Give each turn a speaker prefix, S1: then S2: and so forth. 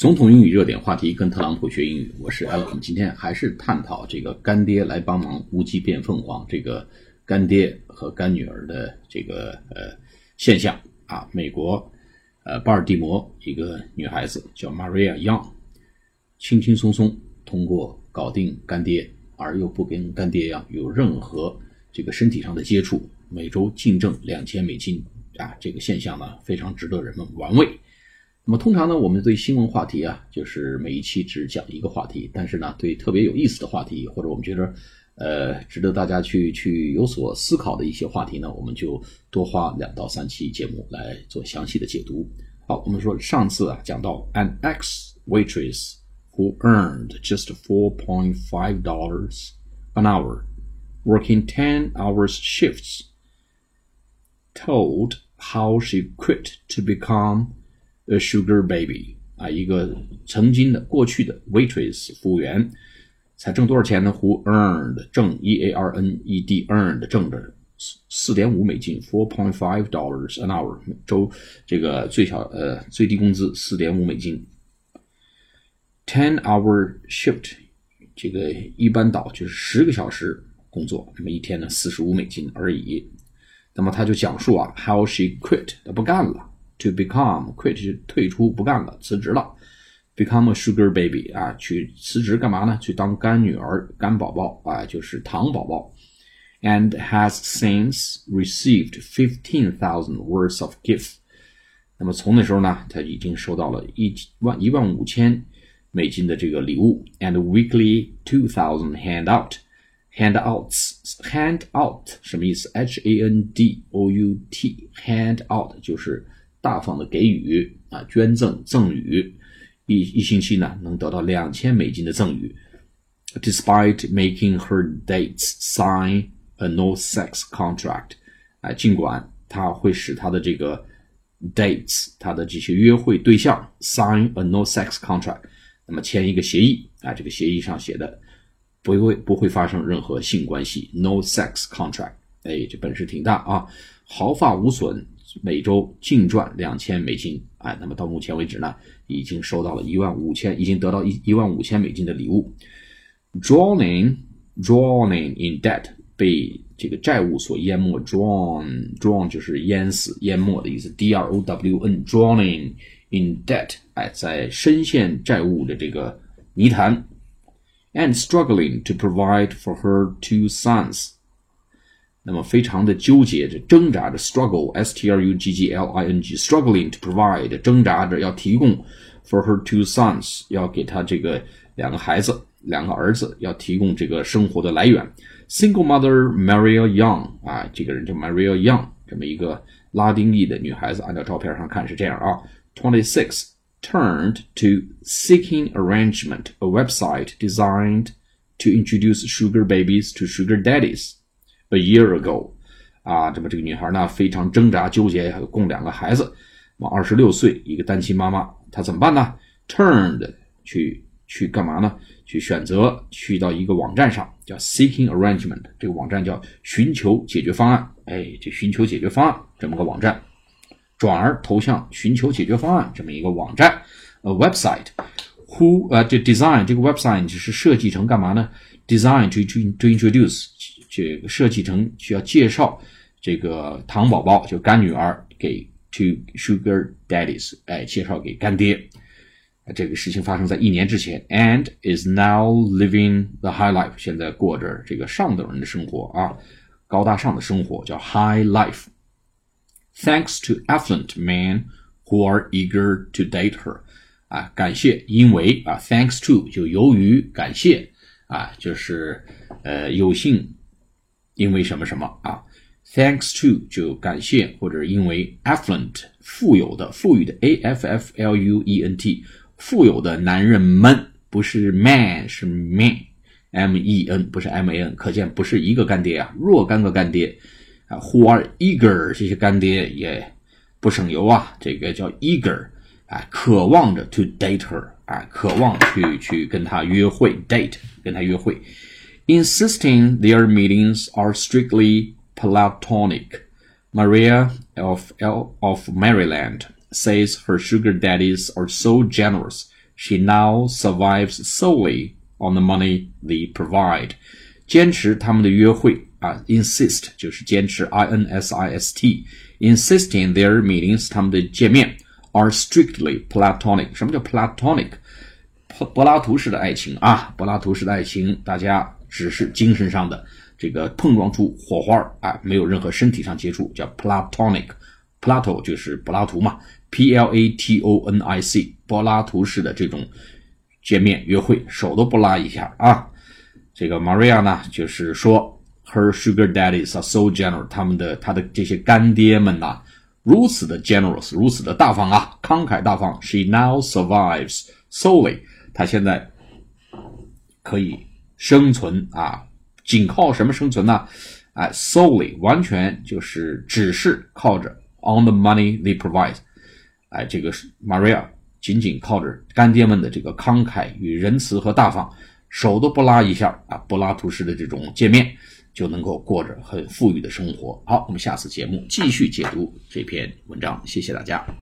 S1: 总统英语热点话题，跟特朗普学英语。我是 Alex，今天还是探讨这个干爹来帮忙，乌鸡变凤凰这个干爹和干女儿的这个呃现象啊。美国呃巴尔的摩一个女孩子叫 Maria Young，轻轻松松通过搞定干爹，而又不跟干爹呀有任何这个身体上的接触，每周净挣两千美金啊，这个现象呢非常值得人们玩味。那么通常呢，我们对新闻话题啊，就是每一期只讲一个话题。但是呢，对特别有意思的话题，或者我们觉得，呃，值得大家去去有所思考的一些话题呢，我们就多花两到三期节目来做详细的解读。好，我们说上次啊，讲到 an ex waitress who earned just four point five dollars an hour working ten hours shifts told how she quit to become A sugar baby 啊，一个曾经的过去的 waitress 服务员，才挣多少钱呢？Who earned 挣 E A R N E D earned 挣着四四点五美金，four point five dollars an hour 周这个最小呃最低工资四点五美金。Ten hour shift 这个一般倒就是十个小时工作，那么一天呢四十五美金而已。那么他就讲述啊，how she quit 她不干了。To become quit 就退出不干了，辞职了。Become a sugar baby 啊，去辞职干嘛呢？去当干女儿、干宝宝啊，就是糖宝宝。And has since received fifteen thousand worth of gifts。那么从那时候呢，他已经收到了一万一万五千美金的这个礼物。And weekly two thousand handout handouts handout 什么意思？H A N D O U T handout 就是。 大方的给予啊，捐赠赠与，一一星期呢能得到两千美金的赠与。Despite making her dates sign a no-sex contract，啊，尽管他会使他的这个 dates，他的这些约会对象 sign a no-sex contract，那么签一个协议啊，这个协议上写的不会不会发生任何性关系，no-sex contract，哎，这本事挺大啊，毫发无损。每周净赚两千美金，哎，那么到目前为止呢，已经收到了一万五千，已经得到一一万五千美金的礼物。Drowning, drowning in debt，被这个债务所淹没。Drown, drown 就是淹死、淹没的意思。D R O W N, drowning in debt，哎，在深陷债务的这个泥潭。And struggling to provide for her two sons。那么非常的纠结着、挣扎着，struggle s t r u g g l i n g struggling to provide 挣扎着要提供 for her two sons 要给他这个两个孩子、两个儿子要提供这个生活的来源。Single mother Maria Young 啊，这个人叫 Maria Young，这么一个拉丁裔的女孩子，按照照片上看是这样啊。Twenty six turned to Seeking Arrangement, a website designed to introduce sugar babies to sugar daddies. A year ago，啊，这么这个女孩呢非常挣扎纠结，供两个孩子，嘛二十六岁，一个单亲妈妈，她怎么办呢？Turned 去去干嘛呢？去选择去到一个网站上，叫 Seeking Arrangement，这个网站叫寻求解决方案。哎，这寻求解决方案这么个网站，转而投向寻求解决方案这么一个网站。A website，who 呃这 design 这个 website 是设计成干嘛呢？Design to to to introduce。这个设计成需要介绍这个糖宝宝，就干女儿给 to sugar daddies，哎，介绍给干爹。这个事情发生在一年之前，and is now living the high life，现在过着这个上等人的生活啊，高大上的生活，叫 high life。Thanks to affluent men who are eager to date her，啊，感谢，因为啊，thanks to 就由于感谢啊，就是呃有幸。因为什么什么啊？Thanks to 就感谢或者因为 affluent 富有的富裕的 a f f l u e n t 富有的男人们不是 man 是 man m e n 不是 m a n 可见不是一个干爹啊，若干个干爹啊，who are eager 这些干爹也不省油啊，这个叫 eager 啊，渴望着 to date her 啊，渴望去去跟他约会 date 跟他约会。insisting their meetings are strictly platonic. Maria of, of Maryland says her sugar daddies are so generous, She now survives solely on the money they provide。坚持他们的约会啊，insist 就是坚持，i n s i s t，insisting their meetings 他们的见面 are strictly platonic。什么叫 platonic？柏柏拉图式的爱情啊，柏拉图式的爱情，大家 只是精神上的这个碰撞出火花啊，没有任何身体上接触，叫 platonic。Plato 就是柏拉图嘛，P L A T O N I C，柏拉图式的这种见面约会，手都不拉一下啊。这个 Maria 呢，就是说，Her sugar daddies are so generous，他们的他的这些干爹们呐，如此的 generous，如此的大方啊，慷慨大方。She now survives solely，她现在可以生存啊，仅靠什么生存呢？哎，solely 完全就是只是靠着 on the money they provide，哎，这个是 Maria 仅仅靠着干爹们的这个慷慨与仁慈和大方，手都不拉一下啊，柏拉图式的这种见面就能够过着很富裕的生活。好，我们下次节目继续解读这篇文章，谢谢大家。